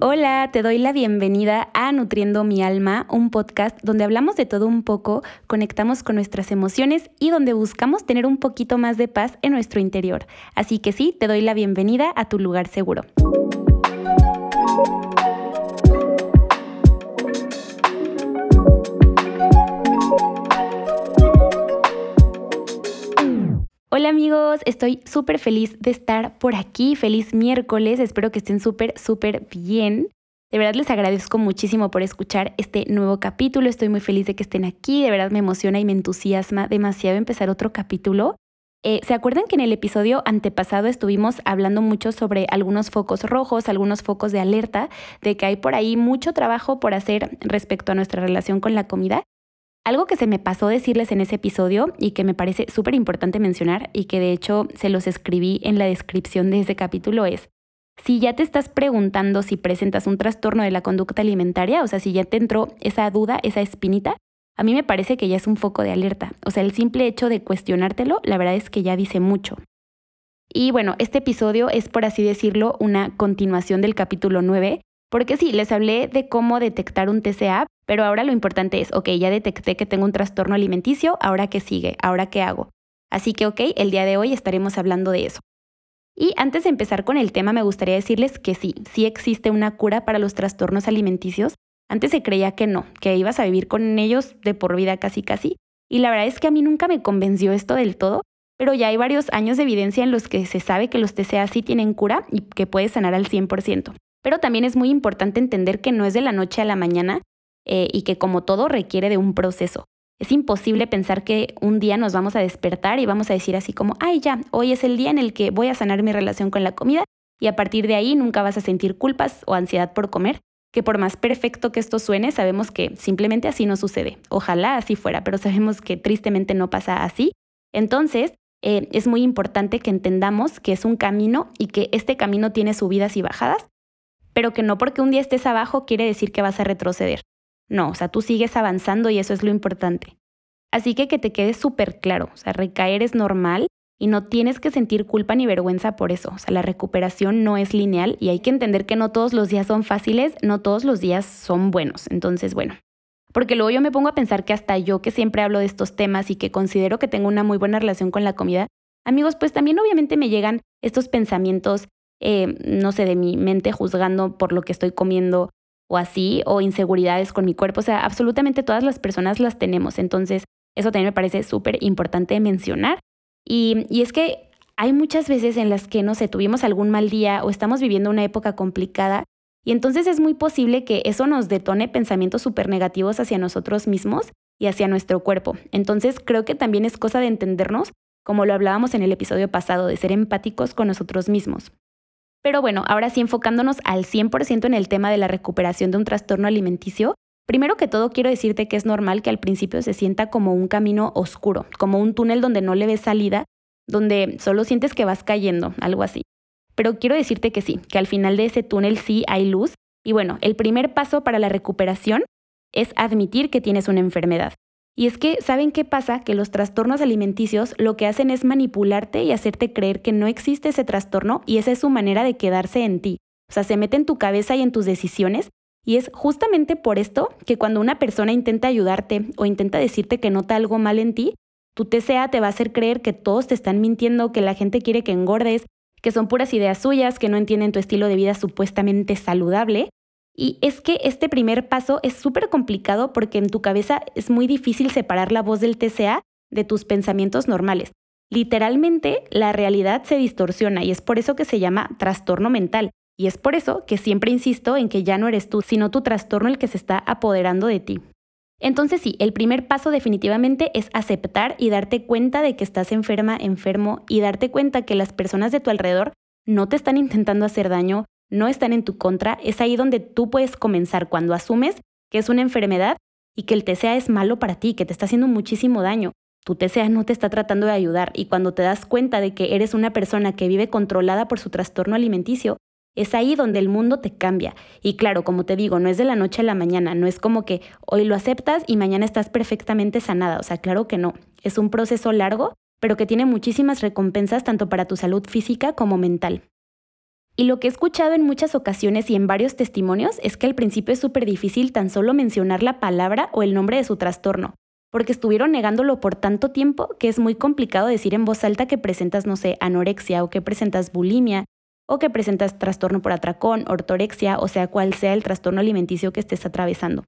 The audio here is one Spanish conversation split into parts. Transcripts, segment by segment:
Hola, te doy la bienvenida a Nutriendo mi alma, un podcast donde hablamos de todo un poco, conectamos con nuestras emociones y donde buscamos tener un poquito más de paz en nuestro interior. Así que sí, te doy la bienvenida a tu lugar seguro. Hola amigos, estoy súper feliz de estar por aquí, feliz miércoles, espero que estén súper, súper bien. De verdad les agradezco muchísimo por escuchar este nuevo capítulo, estoy muy feliz de que estén aquí, de verdad me emociona y me entusiasma demasiado empezar otro capítulo. Eh, ¿Se acuerdan que en el episodio antepasado estuvimos hablando mucho sobre algunos focos rojos, algunos focos de alerta, de que hay por ahí mucho trabajo por hacer respecto a nuestra relación con la comida? Algo que se me pasó decirles en ese episodio y que me parece súper importante mencionar y que de hecho se los escribí en la descripción de ese capítulo es, si ya te estás preguntando si presentas un trastorno de la conducta alimentaria, o sea, si ya te entró esa duda, esa espinita, a mí me parece que ya es un foco de alerta. O sea, el simple hecho de cuestionártelo, la verdad es que ya dice mucho. Y bueno, este episodio es, por así decirlo, una continuación del capítulo 9, porque sí, les hablé de cómo detectar un TCA, pero ahora lo importante es, ok, ya detecté que tengo un trastorno alimenticio, ahora qué sigue, ahora qué hago. Así que, ok, el día de hoy estaremos hablando de eso. Y antes de empezar con el tema, me gustaría decirles que sí, sí existe una cura para los trastornos alimenticios. Antes se creía que no, que ibas a vivir con ellos de por vida casi casi. Y la verdad es que a mí nunca me convenció esto del todo, pero ya hay varios años de evidencia en los que se sabe que los TCA sí tienen cura y que puedes sanar al 100%. Pero también es muy importante entender que no es de la noche a la mañana eh, y que como todo requiere de un proceso. Es imposible pensar que un día nos vamos a despertar y vamos a decir así como, ay ya, hoy es el día en el que voy a sanar mi relación con la comida y a partir de ahí nunca vas a sentir culpas o ansiedad por comer, que por más perfecto que esto suene, sabemos que simplemente así no sucede. Ojalá así fuera, pero sabemos que tristemente no pasa así. Entonces, eh, es muy importante que entendamos que es un camino y que este camino tiene subidas y bajadas, pero que no porque un día estés abajo quiere decir que vas a retroceder. No, o sea, tú sigues avanzando y eso es lo importante. Así que que te quede súper claro, o sea, recaer es normal y no tienes que sentir culpa ni vergüenza por eso. O sea, la recuperación no es lineal y hay que entender que no todos los días son fáciles, no todos los días son buenos. Entonces, bueno, porque luego yo me pongo a pensar que hasta yo que siempre hablo de estos temas y que considero que tengo una muy buena relación con la comida, amigos, pues también obviamente me llegan estos pensamientos, eh, no sé, de mi mente juzgando por lo que estoy comiendo o así, o inseguridades con mi cuerpo. O sea, absolutamente todas las personas las tenemos. Entonces, eso también me parece súper importante mencionar. Y, y es que hay muchas veces en las que, no sé, tuvimos algún mal día o estamos viviendo una época complicada y entonces es muy posible que eso nos detone pensamientos súper negativos hacia nosotros mismos y hacia nuestro cuerpo. Entonces creo que también es cosa de entendernos, como lo hablábamos en el episodio pasado, de ser empáticos con nosotros mismos. Pero bueno, ahora sí enfocándonos al 100% en el tema de la recuperación de un trastorno alimenticio, primero que todo quiero decirte que es normal que al principio se sienta como un camino oscuro, como un túnel donde no le ves salida, donde solo sientes que vas cayendo, algo así. Pero quiero decirte que sí, que al final de ese túnel sí hay luz. Y bueno, el primer paso para la recuperación es admitir que tienes una enfermedad. Y es que, ¿saben qué pasa? Que los trastornos alimenticios lo que hacen es manipularte y hacerte creer que no existe ese trastorno y esa es su manera de quedarse en ti. O sea, se mete en tu cabeza y en tus decisiones. Y es justamente por esto que cuando una persona intenta ayudarte o intenta decirte que nota algo mal en ti, tu TCA te va a hacer creer que todos te están mintiendo, que la gente quiere que engordes, que son puras ideas suyas, que no entienden tu estilo de vida supuestamente saludable y es que este primer paso es súper complicado porque en tu cabeza es muy difícil separar la voz del TCA de tus pensamientos normales. Literalmente, la realidad se distorsiona y es por eso que se llama trastorno mental. Y es por eso que siempre insisto en que ya no eres tú, sino tu trastorno el que se está apoderando de ti. Entonces sí, el primer paso definitivamente es aceptar y darte cuenta de que estás enferma, enfermo y darte cuenta que las personas de tu alrededor no te están intentando hacer daño, no están en tu contra, es ahí donde tú puedes comenzar cuando asumes que es una enfermedad y que el TCA es malo para ti, que te está haciendo muchísimo daño. Tu TCA no te está tratando de ayudar y cuando te das cuenta de que eres una persona que vive controlada por su trastorno alimenticio, es ahí donde el mundo te cambia. Y claro, como te digo, no es de la noche a la mañana, no es como que hoy lo aceptas y mañana estás perfectamente sanada. O sea, claro que no. Es un proceso largo, pero que tiene muchísimas recompensas tanto para tu salud física como mental. Y lo que he escuchado en muchas ocasiones y en varios testimonios es que al principio es súper difícil tan solo mencionar la palabra o el nombre de su trastorno, porque estuvieron negándolo por tanto tiempo que es muy complicado decir en voz alta que presentas, no sé, anorexia o que presentas bulimia o que presentas trastorno por atracón, ortorexia, o sea, cual sea el trastorno alimenticio que estés atravesando.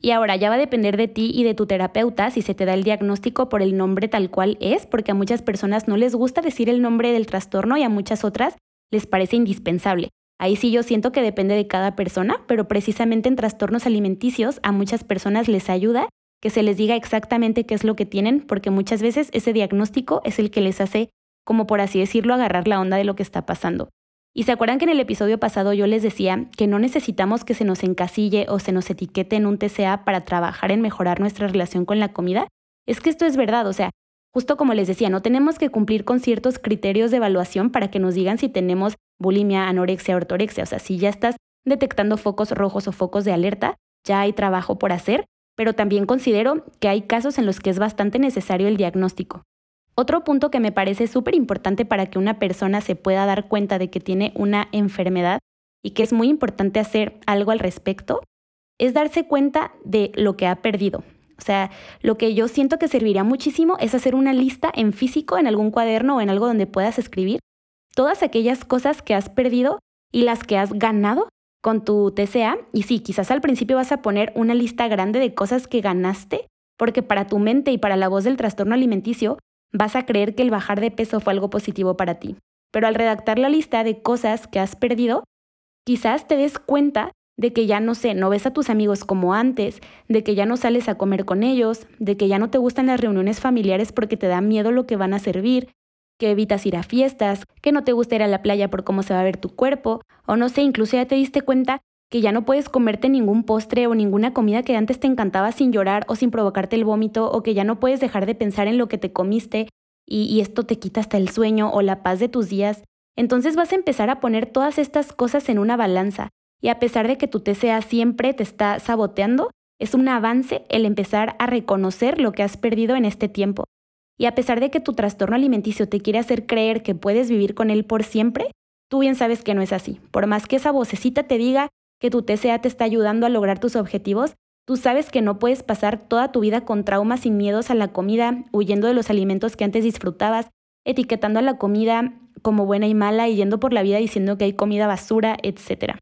Y ahora ya va a depender de ti y de tu terapeuta si se te da el diagnóstico por el nombre tal cual es, porque a muchas personas no les gusta decir el nombre del trastorno y a muchas otras les parece indispensable. Ahí sí yo siento que depende de cada persona, pero precisamente en trastornos alimenticios a muchas personas les ayuda que se les diga exactamente qué es lo que tienen, porque muchas veces ese diagnóstico es el que les hace, como por así decirlo, agarrar la onda de lo que está pasando. Y se acuerdan que en el episodio pasado yo les decía que no necesitamos que se nos encasille o se nos etiquete en un TCA para trabajar en mejorar nuestra relación con la comida. Es que esto es verdad, o sea, Justo como les decía, no tenemos que cumplir con ciertos criterios de evaluación para que nos digan si tenemos bulimia, anorexia, ortorexia. O sea, si ya estás detectando focos rojos o focos de alerta, ya hay trabajo por hacer, pero también considero que hay casos en los que es bastante necesario el diagnóstico. Otro punto que me parece súper importante para que una persona se pueda dar cuenta de que tiene una enfermedad y que es muy importante hacer algo al respecto, es darse cuenta de lo que ha perdido. O sea, lo que yo siento que serviría muchísimo es hacer una lista en físico, en algún cuaderno o en algo donde puedas escribir todas aquellas cosas que has perdido y las que has ganado con tu TCA. Y sí, quizás al principio vas a poner una lista grande de cosas que ganaste, porque para tu mente y para la voz del trastorno alimenticio vas a creer que el bajar de peso fue algo positivo para ti. Pero al redactar la lista de cosas que has perdido, quizás te des cuenta de que ya no sé, no ves a tus amigos como antes, de que ya no sales a comer con ellos, de que ya no te gustan las reuniones familiares porque te da miedo lo que van a servir, que evitas ir a fiestas, que no te gusta ir a la playa por cómo se va a ver tu cuerpo, o no sé, incluso ya te diste cuenta que ya no puedes comerte ningún postre o ninguna comida que antes te encantaba sin llorar o sin provocarte el vómito, o que ya no puedes dejar de pensar en lo que te comiste y, y esto te quita hasta el sueño o la paz de tus días. Entonces vas a empezar a poner todas estas cosas en una balanza y a pesar de que tu TCA siempre te está saboteando, es un avance el empezar a reconocer lo que has perdido en este tiempo. Y a pesar de que tu trastorno alimenticio te quiere hacer creer que puedes vivir con él por siempre, tú bien sabes que no es así. Por más que esa vocecita te diga que tu TCA te está ayudando a lograr tus objetivos, tú sabes que no puedes pasar toda tu vida con traumas y miedos a la comida, huyendo de los alimentos que antes disfrutabas, etiquetando a la comida como buena y mala y yendo por la vida diciendo que hay comida basura, etc.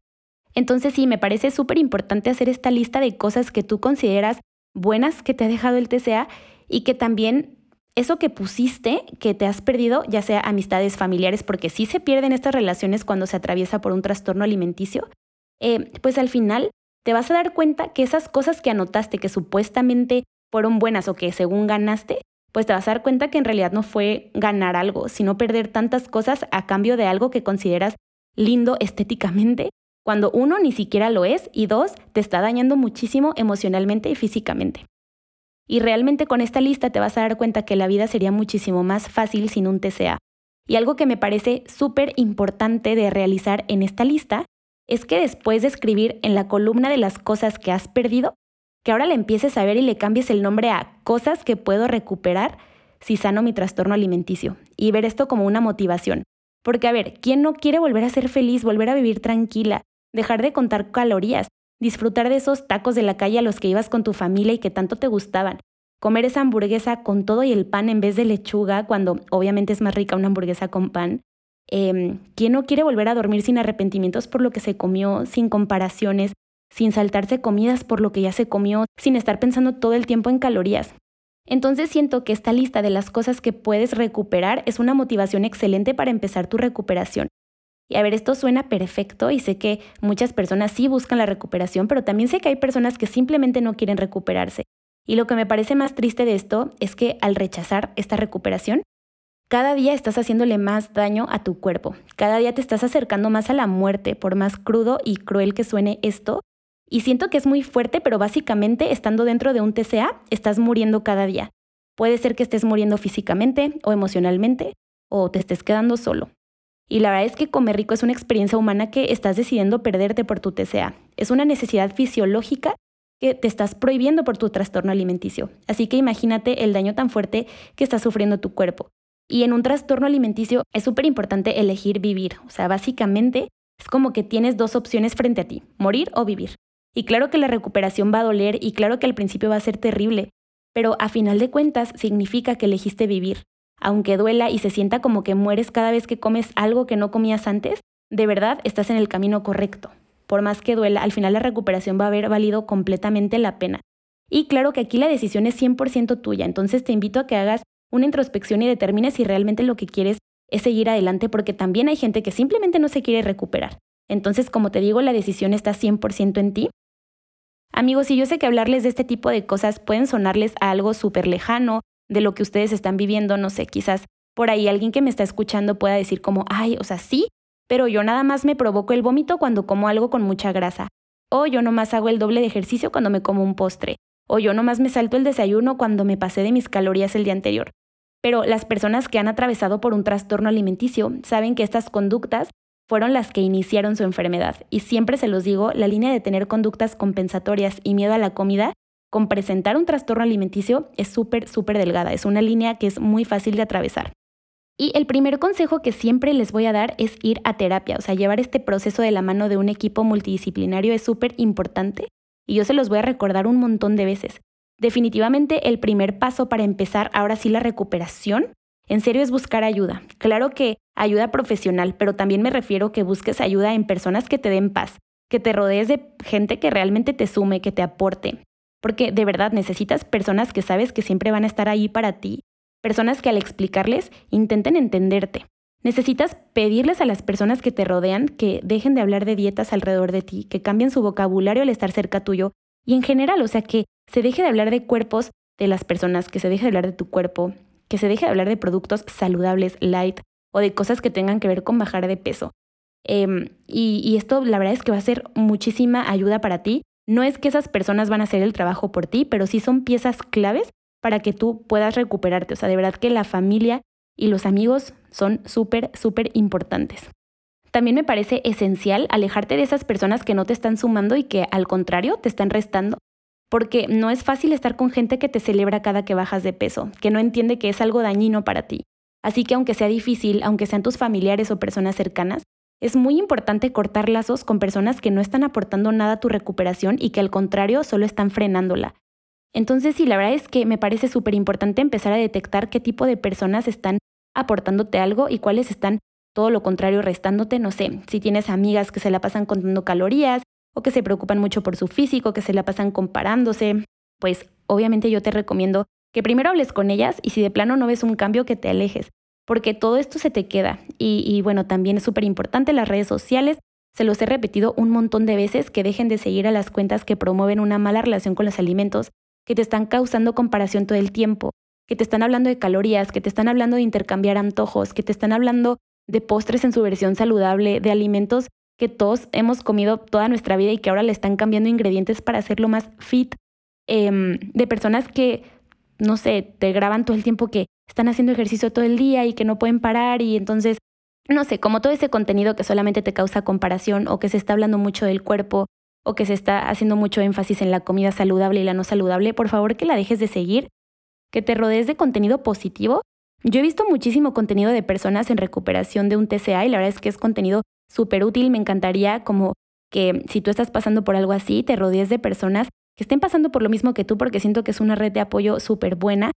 Entonces sí, me parece súper importante hacer esta lista de cosas que tú consideras buenas que te ha dejado el TCA y que también eso que pusiste, que te has perdido, ya sea amistades familiares, porque sí se pierden estas relaciones cuando se atraviesa por un trastorno alimenticio, eh, pues al final te vas a dar cuenta que esas cosas que anotaste que supuestamente fueron buenas o que según ganaste, pues te vas a dar cuenta que en realidad no fue ganar algo, sino perder tantas cosas a cambio de algo que consideras lindo estéticamente cuando uno ni siquiera lo es y dos, te está dañando muchísimo emocionalmente y físicamente. Y realmente con esta lista te vas a dar cuenta que la vida sería muchísimo más fácil sin un TCA. Y algo que me parece súper importante de realizar en esta lista es que después de escribir en la columna de las cosas que has perdido, que ahora le empieces a ver y le cambies el nombre a cosas que puedo recuperar si sano mi trastorno alimenticio y ver esto como una motivación. Porque a ver, ¿quién no quiere volver a ser feliz, volver a vivir tranquila, dejar de contar calorías, disfrutar de esos tacos de la calle a los que ibas con tu familia y que tanto te gustaban, comer esa hamburguesa con todo y el pan en vez de lechuga, cuando obviamente es más rica una hamburguesa con pan. Em, ¿Quién no quiere volver a dormir sin arrepentimientos por lo que se comió, sin comparaciones, sin saltarse comidas por lo que ya se comió, sin estar pensando todo el tiempo en calorías? Entonces siento que esta lista de las cosas que puedes recuperar es una motivación excelente para empezar tu recuperación. Y a ver, esto suena perfecto y sé que muchas personas sí buscan la recuperación, pero también sé que hay personas que simplemente no quieren recuperarse. Y lo que me parece más triste de esto es que al rechazar esta recuperación, cada día estás haciéndole más daño a tu cuerpo, cada día te estás acercando más a la muerte, por más crudo y cruel que suene esto. Y siento que es muy fuerte, pero básicamente estando dentro de un TCA, estás muriendo cada día. Puede ser que estés muriendo físicamente o emocionalmente, o te estés quedando solo. Y la verdad es que comer rico es una experiencia humana que estás decidiendo perderte por tu TCA. Es una necesidad fisiológica que te estás prohibiendo por tu trastorno alimenticio. Así que imagínate el daño tan fuerte que está sufriendo tu cuerpo. Y en un trastorno alimenticio es súper importante elegir vivir. O sea, básicamente es como que tienes dos opciones frente a ti, morir o vivir. Y claro que la recuperación va a doler y claro que al principio va a ser terrible, pero a final de cuentas significa que elegiste vivir. Aunque duela y se sienta como que mueres cada vez que comes algo que no comías antes, de verdad estás en el camino correcto. Por más que duela, al final la recuperación va a haber valido completamente la pena. Y claro que aquí la decisión es 100% tuya, entonces te invito a que hagas una introspección y determines si realmente lo que quieres es seguir adelante, porque también hay gente que simplemente no se quiere recuperar. Entonces, como te digo, la decisión está 100% en ti. Amigos, y yo sé que hablarles de este tipo de cosas pueden sonarles a algo súper lejano de lo que ustedes están viviendo, no sé, quizás por ahí alguien que me está escuchando pueda decir como, ay, o sea, sí, pero yo nada más me provoco el vómito cuando como algo con mucha grasa. O yo nomás hago el doble de ejercicio cuando me como un postre. O yo nomás me salto el desayuno cuando me pasé de mis calorías el día anterior. Pero las personas que han atravesado por un trastorno alimenticio saben que estas conductas fueron las que iniciaron su enfermedad. Y siempre se los digo, la línea de tener conductas compensatorias y miedo a la comida con presentar un trastorno alimenticio es súper, súper delgada. Es una línea que es muy fácil de atravesar. Y el primer consejo que siempre les voy a dar es ir a terapia, o sea, llevar este proceso de la mano de un equipo multidisciplinario es súper importante y yo se los voy a recordar un montón de veces. Definitivamente el primer paso para empezar ahora sí la recuperación, en serio es buscar ayuda. Claro que ayuda profesional, pero también me refiero que busques ayuda en personas que te den paz, que te rodees de gente que realmente te sume, que te aporte. Porque de verdad necesitas personas que sabes que siempre van a estar ahí para ti, personas que al explicarles intenten entenderte. Necesitas pedirles a las personas que te rodean que dejen de hablar de dietas alrededor de ti, que cambien su vocabulario al estar cerca tuyo y en general, o sea, que se deje de hablar de cuerpos de las personas, que se deje de hablar de tu cuerpo, que se deje de hablar de productos saludables, light o de cosas que tengan que ver con bajar de peso. Em, y, y esto la verdad es que va a ser muchísima ayuda para ti. No es que esas personas van a hacer el trabajo por ti, pero sí son piezas claves para que tú puedas recuperarte. O sea, de verdad que la familia y los amigos son súper, súper importantes. También me parece esencial alejarte de esas personas que no te están sumando y que al contrario te están restando, porque no es fácil estar con gente que te celebra cada que bajas de peso, que no entiende que es algo dañino para ti. Así que aunque sea difícil, aunque sean tus familiares o personas cercanas, es muy importante cortar lazos con personas que no están aportando nada a tu recuperación y que al contrario solo están frenándola. Entonces sí, la verdad es que me parece súper importante empezar a detectar qué tipo de personas están aportándote algo y cuáles están todo lo contrario restándote, no sé, si tienes amigas que se la pasan contando calorías o que se preocupan mucho por su físico, que se la pasan comparándose, pues obviamente yo te recomiendo que primero hables con ellas y si de plano no ves un cambio que te alejes, porque todo esto se te queda. Y, bueno, también es súper importante las redes sociales. Se los he repetido un montón de veces que dejen de seguir a las cuentas que promueven una mala relación con los alimentos, que te están causando comparación todo el tiempo, que te están hablando de calorías, que te están hablando de intercambiar antojos, que te están hablando de postres en su versión saludable, de alimentos que todos hemos comido toda nuestra vida y que ahora le están cambiando ingredientes para hacerlo más fit, em, de personas que, no sé, te graban todo el tiempo que están haciendo ejercicio todo el día y que no pueden parar y entonces, no sé, como todo ese contenido que solamente te causa comparación o que se está hablando mucho del cuerpo o que se está haciendo mucho énfasis en la comida saludable y la no saludable, por favor que la dejes de seguir que te rodees de contenido positivo. Yo he visto muchísimo contenido de personas en recuperación de un TCA y la verdad es que es contenido súper útil. Me encantaría como que si tú estás pasando por algo así, te rodees de personas que estén pasando por lo mismo que tú porque siento que es una red de apoyo súper buena.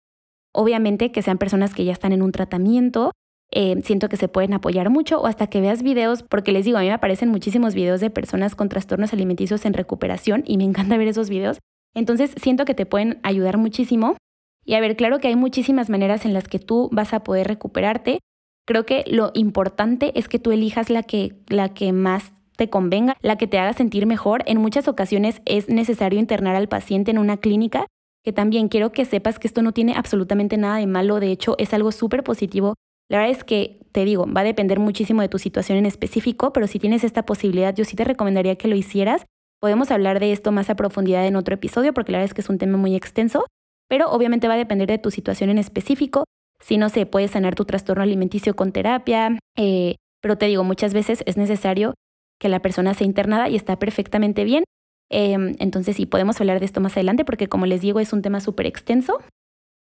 Obviamente que sean personas que ya están en un tratamiento, eh, siento que se pueden apoyar mucho o hasta que veas videos, porque les digo, a mí me aparecen muchísimos videos de personas con trastornos alimenticios en recuperación y me encanta ver esos videos. Entonces siento que te pueden ayudar muchísimo. Y a ver, claro que hay muchísimas maneras en las que tú vas a poder recuperarte. Creo que lo importante es que tú elijas la que, la que más te convenga, la que te haga sentir mejor. En muchas ocasiones es necesario internar al paciente en una clínica, que también quiero que sepas que esto no tiene absolutamente nada de malo, de hecho es algo súper positivo. La verdad es que, te digo, va a depender muchísimo de tu situación en específico, pero si tienes esta posibilidad, yo sí te recomendaría que lo hicieras. Podemos hablar de esto más a profundidad en otro episodio, porque la verdad es que es un tema muy extenso, pero obviamente va a depender de tu situación en específico. Si no se puede sanar tu trastorno alimenticio con terapia, eh, pero te digo, muchas veces es necesario que la persona sea internada y está perfectamente bien. Em, entonces sí, podemos hablar de esto más adelante porque como les digo es un tema súper extenso.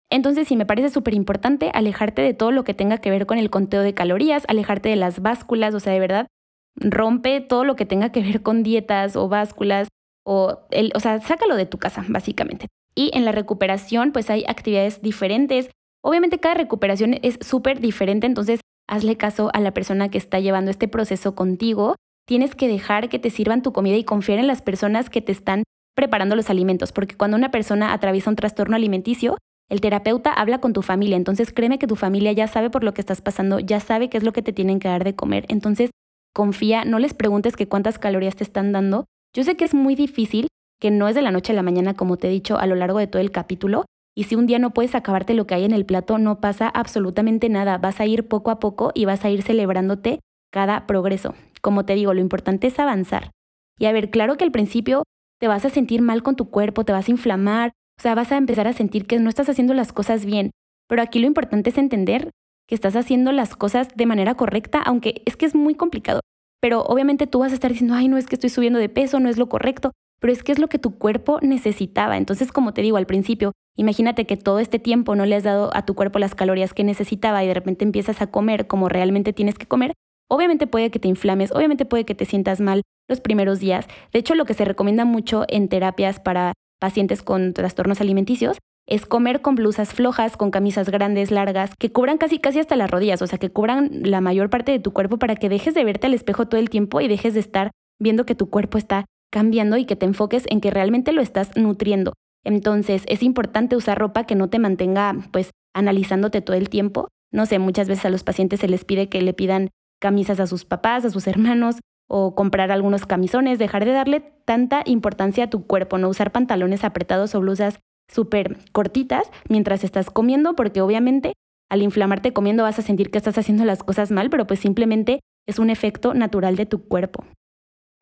Entonces sí, me parece súper importante alejarte de todo lo que tenga que ver con el conteo de calorías, alejarte de las básculas, o sea, de verdad, rompe todo lo que tenga que ver con dietas o básculas, o, el, o sea, sácalo de tu casa, básicamente. Y en la recuperación, pues hay actividades diferentes. Obviamente cada recuperación es súper diferente, entonces hazle caso a la persona que está llevando este proceso contigo. Tienes que dejar que te sirvan tu comida y confiar en las personas que te están preparando los alimentos, porque cuando una persona atraviesa un trastorno alimenticio, el terapeuta habla con tu familia, entonces créeme que tu familia ya sabe por lo que estás pasando, ya sabe qué es lo que te tienen que dar de comer, entonces confía, no les preguntes que cuántas calorías te están dando. Yo sé que es muy difícil, que no es de la noche a la mañana como te he dicho a lo largo de todo el capítulo, y si un día no puedes acabarte lo que hay en el plato, no pasa absolutamente nada, vas a ir poco a poco y vas a ir celebrándote cada progreso. Como te digo, lo importante es avanzar. Y a ver, claro que al principio te vas a sentir mal con tu cuerpo, te vas a inflamar, o sea, vas a empezar a sentir que no estás haciendo las cosas bien. Pero aquí lo importante es entender que estás haciendo las cosas de manera correcta, aunque es que es muy complicado. Pero obviamente tú vas a estar diciendo, ay, no es que estoy subiendo de peso, no es lo correcto, pero es que es lo que tu cuerpo necesitaba. Entonces, como te digo al principio, imagínate que todo este tiempo no le has dado a tu cuerpo las calorías que necesitaba y de repente empiezas a comer como realmente tienes que comer. Obviamente puede que te inflames, obviamente puede que te sientas mal los primeros días. De hecho, lo que se recomienda mucho en terapias para pacientes con trastornos alimenticios es comer con blusas flojas, con camisas grandes, largas, que cubran casi casi hasta las rodillas, o sea, que cubran la mayor parte de tu cuerpo para que dejes de verte al espejo todo el tiempo y dejes de estar viendo que tu cuerpo está cambiando y que te enfoques en que realmente lo estás nutriendo. Entonces, es importante usar ropa que no te mantenga pues analizándote todo el tiempo. No sé, muchas veces a los pacientes se les pide que le pidan camisas a sus papás, a sus hermanos, o comprar algunos camisones, dejar de darle tanta importancia a tu cuerpo, no usar pantalones apretados o blusas súper cortitas mientras estás comiendo, porque obviamente al inflamarte comiendo vas a sentir que estás haciendo las cosas mal, pero pues simplemente es un efecto natural de tu cuerpo.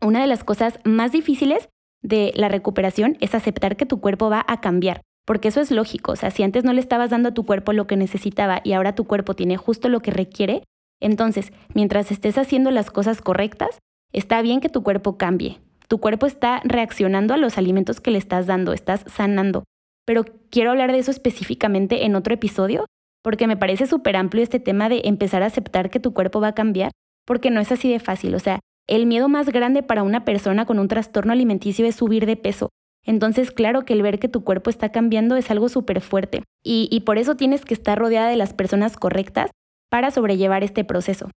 Una de las cosas más difíciles de la recuperación es aceptar que tu cuerpo va a cambiar, porque eso es lógico, o sea, si antes no le estabas dando a tu cuerpo lo que necesitaba y ahora tu cuerpo tiene justo lo que requiere, entonces, mientras estés haciendo las cosas correctas, Está bien que tu cuerpo cambie. Tu cuerpo está reaccionando a los alimentos que le estás dando, estás sanando. Pero quiero hablar de eso específicamente en otro episodio, porque me parece súper amplio este tema de empezar a aceptar que tu cuerpo va a cambiar, porque no es así de fácil. O sea, el miedo más grande para una persona con un trastorno alimenticio es subir de peso. Entonces, claro que el ver que tu cuerpo está cambiando es algo súper fuerte. Y, y por eso tienes que estar rodeada de las personas correctas para sobrellevar este proceso.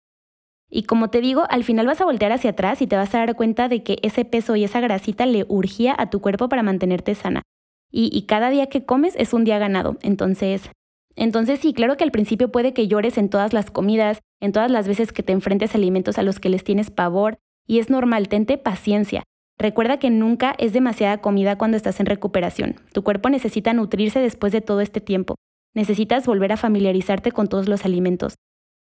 Y como te digo, al final vas a voltear hacia atrás y te vas a dar cuenta de que ese peso y esa grasita le urgía a tu cuerpo para mantenerte sana. Y, cada día que comes es un día ganado. Entonces, entonces sí, claro que al principio puede que llores en todas las comidas, en todas las veces que te enfrentes a alimentos a los que les tienes pavor. Y es normal, tente paciencia. Recuerda que nunca es demasiada comida cuando estás en recuperación. Tu cuerpo necesita nutrirse después de todo este tiempo. Necesitas volver a familiarizarte con todos los alimentos.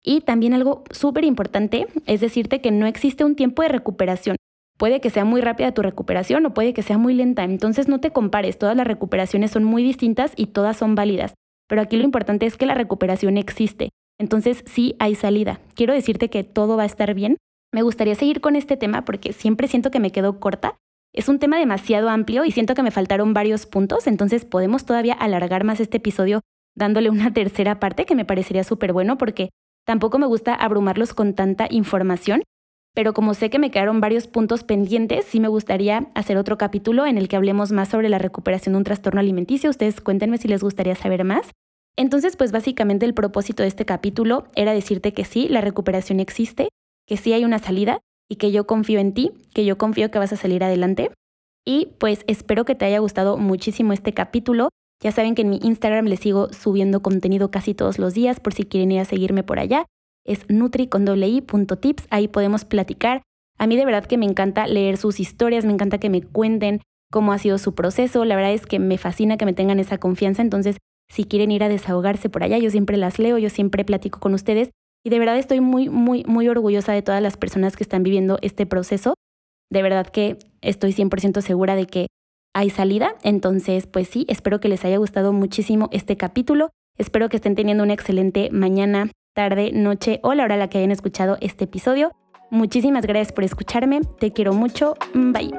Y también algo súper importante es decirte que no existe un tiempo de recuperación. Puede que sea muy rápida tu recuperación o puede que sea muy lenta. Entonces no te compares, todas las recuperaciones son muy distintas y todas son válidas. Pero aquí lo importante es que la recuperación existe. Entonces sí hay salida. Quiero decirte que todo va a estar bien. Me gustaría seguir con este tema porque siempre siento que me quedo corta. Es un tema demasiado amplio y siento que me faltaron varios puntos, entonces podemos todavía alargar más este episodio dándole una tercera parte que me parecería súper bueno porque Tampoco me gusta abrumarlos con tanta información, pero como sé que me quedaron varios puntos pendientes, sí me gustaría hacer otro capítulo en el que hablemos más sobre la recuperación de un trastorno alimenticio. Ustedes cuéntenme si les gustaría saber más. Entonces, pues básicamente el propósito de este capítulo era decirte que sí, la recuperación existe, que sí hay una salida y que yo confío en ti, que yo confío que vas a salir adelante. Y pues espero que te haya gustado muchísimo este capítulo. Ya saben que en mi Instagram les sigo subiendo contenido casi todos los días por si quieren ir a seguirme por allá. Es nutri ahí podemos platicar. A mí de verdad que me encanta leer sus historias, me encanta que me cuenten cómo ha sido su proceso. La verdad es que me fascina que me tengan esa confianza, entonces si quieren ir a desahogarse por allá, yo siempre las leo, yo siempre platico con ustedes y de verdad estoy muy, muy, muy orgullosa de todas las personas que están viviendo este proceso. De verdad que estoy 100% segura de que hay salida. Entonces, pues sí, espero que les haya gustado muchísimo este capítulo. Espero que estén teniendo una excelente mañana, tarde, noche o la hora a la que hayan escuchado este episodio. Muchísimas gracias por escucharme. Te quiero mucho. Bye.